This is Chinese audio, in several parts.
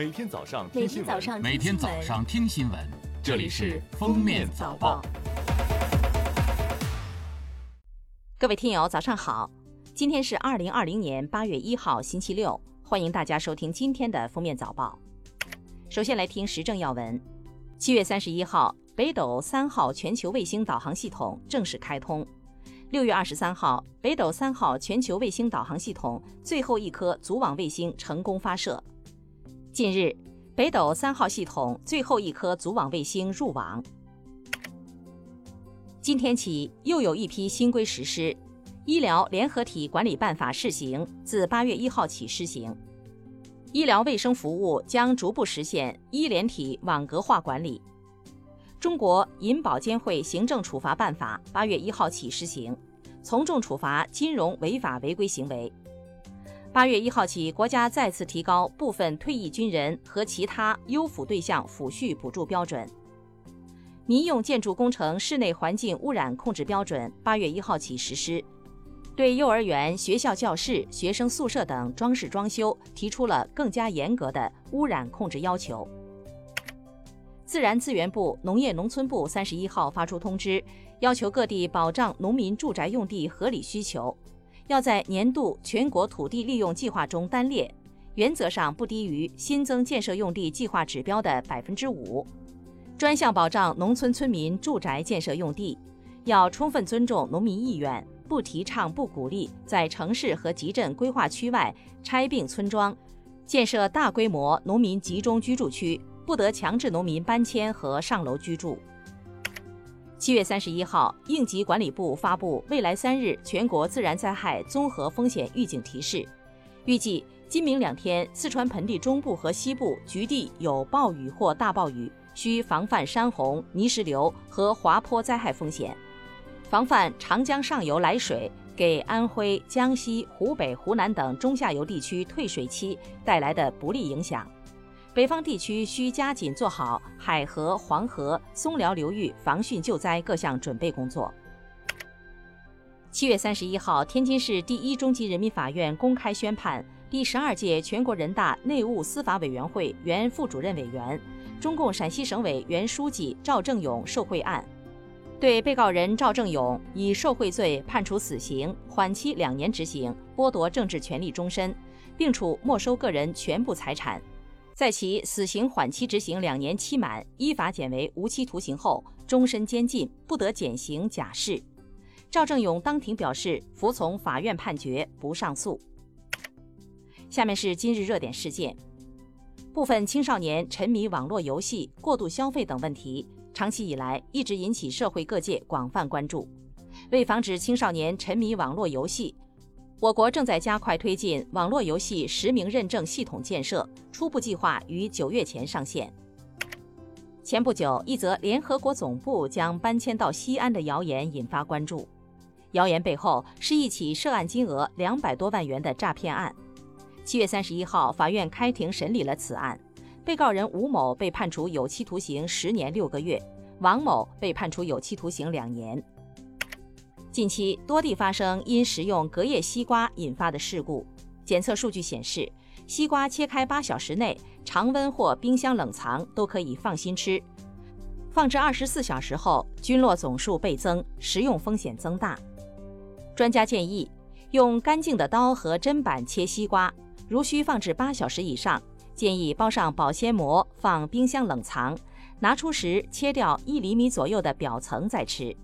每天早上每听新闻，天早上每天早上听新闻，这里是《封面早报》。各位听友，早上好！今天是二零二零年八月一号，星期六，欢迎大家收听今天的《封面早报》。首先来听时政要闻。七月三十一号，北斗三号全球卫星导航系统正式开通。六月二十三号，北斗三号全球卫星导航系统最后一颗组网卫星成功发射。近日，北斗三号系统最后一颗组网卫星入网。今天起，又有一批新规实施，《医疗联合体管理办法》试行，自八月一号起施行。医疗卫生服务将逐步实现医联体网格化管理。中国银保监会行政处罚办法八月一号起施行，从重处罚金融违法违规行为。八月一号起，国家再次提高部分退役军人和其他优抚对象抚恤补助标准。民用建筑工程室内环境污染控制标准八月一号起实施，对幼儿园、学校教室、学生宿舍等装饰装修提出了更加严格的污染控制要求。自然资源部、农业农村部三十一号发出通知，要求各地保障农民住宅用地合理需求，要在年度全国土地利用计划中单列，原则上不低于新增建设用地计划指标的百分之五。专项保障农村村民住宅建设用地，要充分尊重农民意愿，不提倡、不鼓励在城市和集镇规划区外拆并村庄，建设大规模农民集中居住区。不得强制农民搬迁和上楼居住。七月三十一号，应急管理部发布未来三日全国自然灾害综合风险预警提示，预计今明两天，四川盆地中部和西部局地有暴雨或大暴雨，需防范山洪、泥石流和滑坡灾害风险，防范长江上游来水给安徽、江西、湖北、湖南等中下游地区退水期带来的不利影响。北方地区需加紧做好海河、黄河、松辽流域防汛救灾各项准备工作。七月三十一号，天津市第一中级人民法院公开宣判第十二届全国人大内务司法委员会原副主任委员、中共陕西省委原书记赵正永受贿案，对被告人赵正永以受贿罪判处死刑，缓期两年执行，剥夺政治权利终身，并处没收个人全部财产。在其死刑缓期执行两年期满，依法减为无期徒刑后，终身监禁，不得减刑假释。赵正勇当庭表示服从法院判决，不上诉。下面是今日热点事件：部分青少年沉迷网络游戏、过度消费等问题，长期以来一直引起社会各界广泛关注。为防止青少年沉迷网络游戏，我国正在加快推进网络游戏实名认证系统建设，初步计划于九月前上线。前不久，一则联合国总部将搬迁到西安的谣言引发关注。谣言背后是一起涉案金额两百多万元的诈骗案。七月三十一号，法院开庭审理了此案，被告人吴某被判处有期徒刑十年六个月，王某被判处有期徒刑两年。近期多地发生因食用隔夜西瓜引发的事故，检测数据显示，西瓜切开八小时内，常温或冰箱冷藏都可以放心吃；放置二十四小时后，菌落总数倍增，食用风险增大。专家建议，用干净的刀和砧板切西瓜，如需放置八小时以上，建议包上保鲜膜，放冰箱冷藏，拿出时切掉一厘米左右的表层再吃。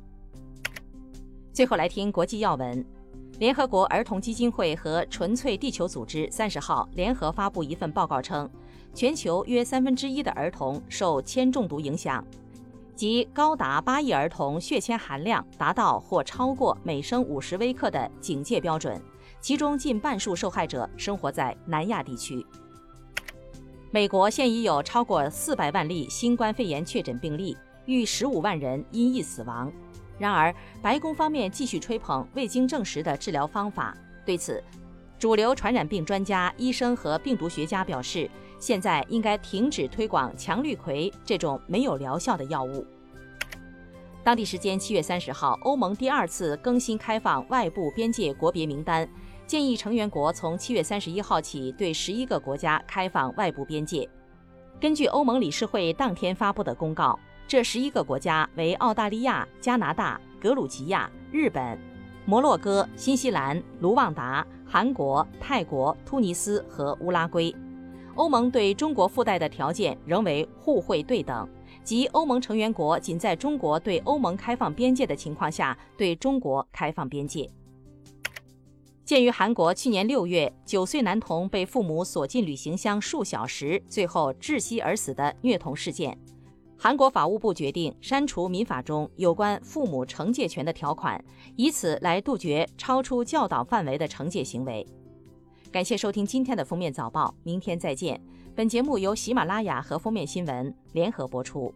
最后来听国际要闻，联合国儿童基金会和纯粹地球组织三十号联合发布一份报告称，全球约三分之一的儿童受铅中毒影响，即高达八亿儿童血铅含量达到或超过每升五十微克的警戒标准，其中近半数受害者生活在南亚地区。美国现已有超过四百万例新冠肺炎确诊病例，逾十五万人因疫死亡。然而，白宫方面继续吹捧未经证实的治疗方法。对此，主流传染病专家、医生和病毒学家表示，现在应该停止推广强氯喹这种没有疗效的药物。当地时间七月三十号，欧盟第二次更新开放外部边界国别名单，建议成员国从七月三十一号起对十一个国家开放外部边界。根据欧盟理事会当天发布的公告，这十一个国家为澳大利亚、加拿大、格鲁吉亚、日本、摩洛哥、新西兰、卢旺达、韩国、泰国、突尼斯和乌拉圭。欧盟对中国附带的条件仍为互惠对等，即欧盟成员国仅在中国对欧盟开放边界的情况下对中国开放边界。鉴于韩国去年六月九岁男童被父母锁进旅行箱数小时，最后窒息而死的虐童事件，韩国法务部决定删除民法中有关父母惩戒权的条款，以此来杜绝超出教导范围的惩戒行为。感谢收听今天的封面早报，明天再见。本节目由喜马拉雅和封面新闻联合播出。